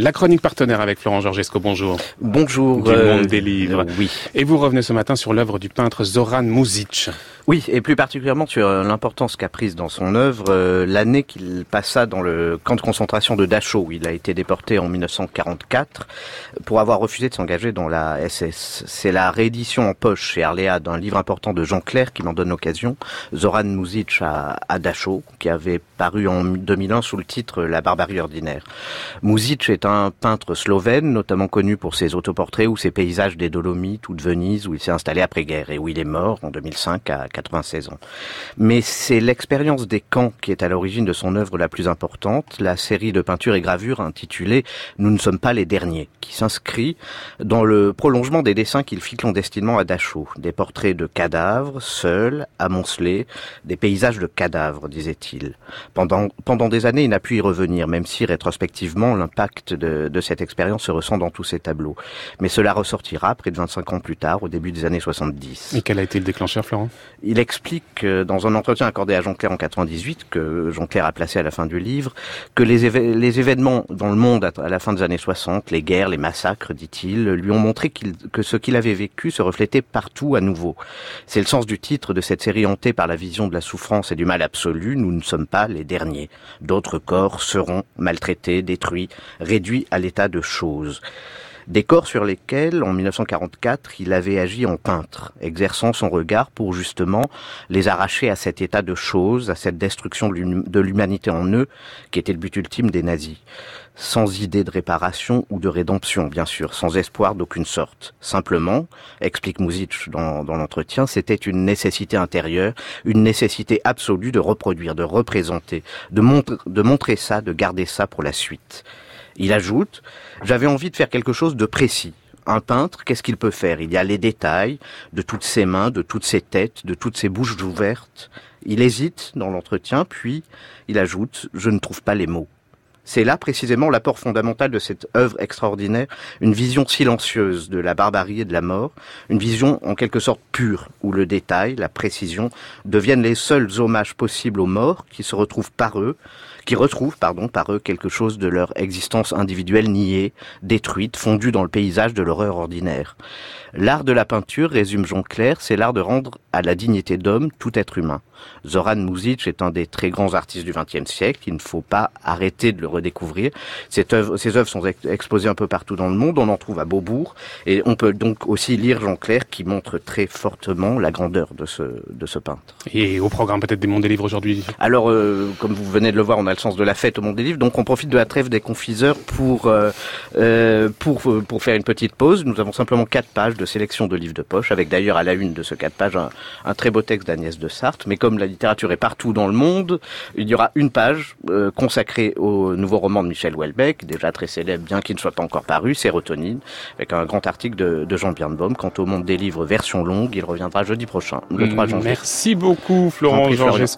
La chronique partenaire avec Florent Georgesco, bonjour. Bonjour. Du monde des livres. euh, oui. Et vous revenez ce matin sur l'œuvre du peintre Zoran Muzic. Oui, et plus particulièrement sur euh, l'importance qu'a prise dans son œuvre euh, l'année qu'il passa dans le camp de concentration de Dachau, où il a été déporté en 1944 pour avoir refusé de s'engager dans la SS. C'est la réédition en poche chez Arléa d'un livre important de Jean Clair qui m'en donne l'occasion, Zoran Muzic à, à Dachau, qui avait paru en 2001 sous le titre La barbarie ordinaire. Muzic est un peintre slovène, notamment connu pour ses autoportraits ou ses paysages des Dolomites ou de Venise, où il s'est installé après-guerre et où il est mort en 2005 à 96 ans. Mais c'est l'expérience des camps qui est à l'origine de son œuvre la plus importante, la série de peintures et gravures intitulée Nous ne sommes pas les derniers, qui s'inscrit dans le prolongement des dessins qu'il fit clandestinement à Dachau. Des portraits de cadavres, seuls, amoncelés, des paysages de cadavres, disait-il. Pendant, pendant des années, il n'a pu y revenir, même si rétrospectivement, l'impact de, de cette expérience se ressent dans tous ses tableaux. Mais cela ressortira près de 25 ans plus tard, au début des années 70. Et quel a été le déclencheur, Florent? Il explique dans un entretien accordé à Jean Clair en 98, que Jean Clair a placé à la fin du livre, que les, événements dans le monde à, la fin des années 60, les guerres, les massacres, dit-il, lui ont montré que ce qu'il avait vécu se reflétait partout à nouveau. C'est le sens du titre de cette série hantée par la vision de la souffrance et du mal absolu. Nous ne sommes pas les derniers. D'autres corps seront maltraités, détruits, réduits à l'état de choses. Des corps sur lesquels, en 1944, il avait agi en peintre, exerçant son regard pour justement les arracher à cet état de choses, à cette destruction de l'hum- de l'humanité en eux, qui était le but ultime des nazis. Sans idée de réparation ou de rédemption, bien sûr, sans espoir d'aucune sorte. Simplement, explique Muzic dans, l'entretien, c'était une nécessité intérieure, une nécessité absolue de reproduire, de représenter, de montrer ça, de garder ça pour la suite. Il ajoute, j'avais envie de faire quelque chose de précis. Un peintre, qu'est-ce qu'il peut faire? Il y a les détails de toutes ses mains, de toutes ses têtes, de toutes ses bouches ouvertes. Il hésite dans l'entretien, puis il ajoute, je ne trouve pas les mots. C'est là précisément l'apport fondamental de cette œuvre extraordinaire, une vision silencieuse de la barbarie et de la mort, une vision en quelque sorte pure, où le détail, la précision deviennent les seuls hommages possibles aux morts qui se retrouvent par eux, qui retrouvent, pardon, par eux quelque chose de leur existence individuelle niée, détruite, fondue dans le paysage de l'horreur ordinaire. L'art de la peinture, résume Jean Clair, c'est l'art de rendre à la dignité d'homme tout être humain. Zoran Muzic est un des très grands artistes du XXe siècle. Il ne faut pas arrêter de le redécouvrir. Cette ces œuvres sont ex- exposées un peu partout dans le monde. On en trouve à Beaubourg. Et on peut donc aussi lire Jean Clair qui montre très fortement la grandeur de ce, de ce peintre. Et au programme peut-être des mondes des livres aujourd'hui Alors, euh, comme vous venez de le voir, on a le sens de la fête au monde des livres, donc on profite de la trêve des confiseurs pour euh, euh, pour pour faire une petite pause. Nous avons simplement quatre pages de sélection de livres de poche, avec d'ailleurs à la une de ce quatre pages un, un très beau texte d'Agnès de Sarthe. Mais comme la littérature est partout dans le monde, il y aura une page euh, consacrée au nouveau roman de Michel Houellebecq, déjà très célèbre, bien qu'il ne soit pas encore paru, Sérotonine, avec un grand article de, de Jean Birnbaum. Quant au monde des livres version longue, il reviendra jeudi prochain, le 3 janvier. Merci beaucoup, Florent. Georgesco.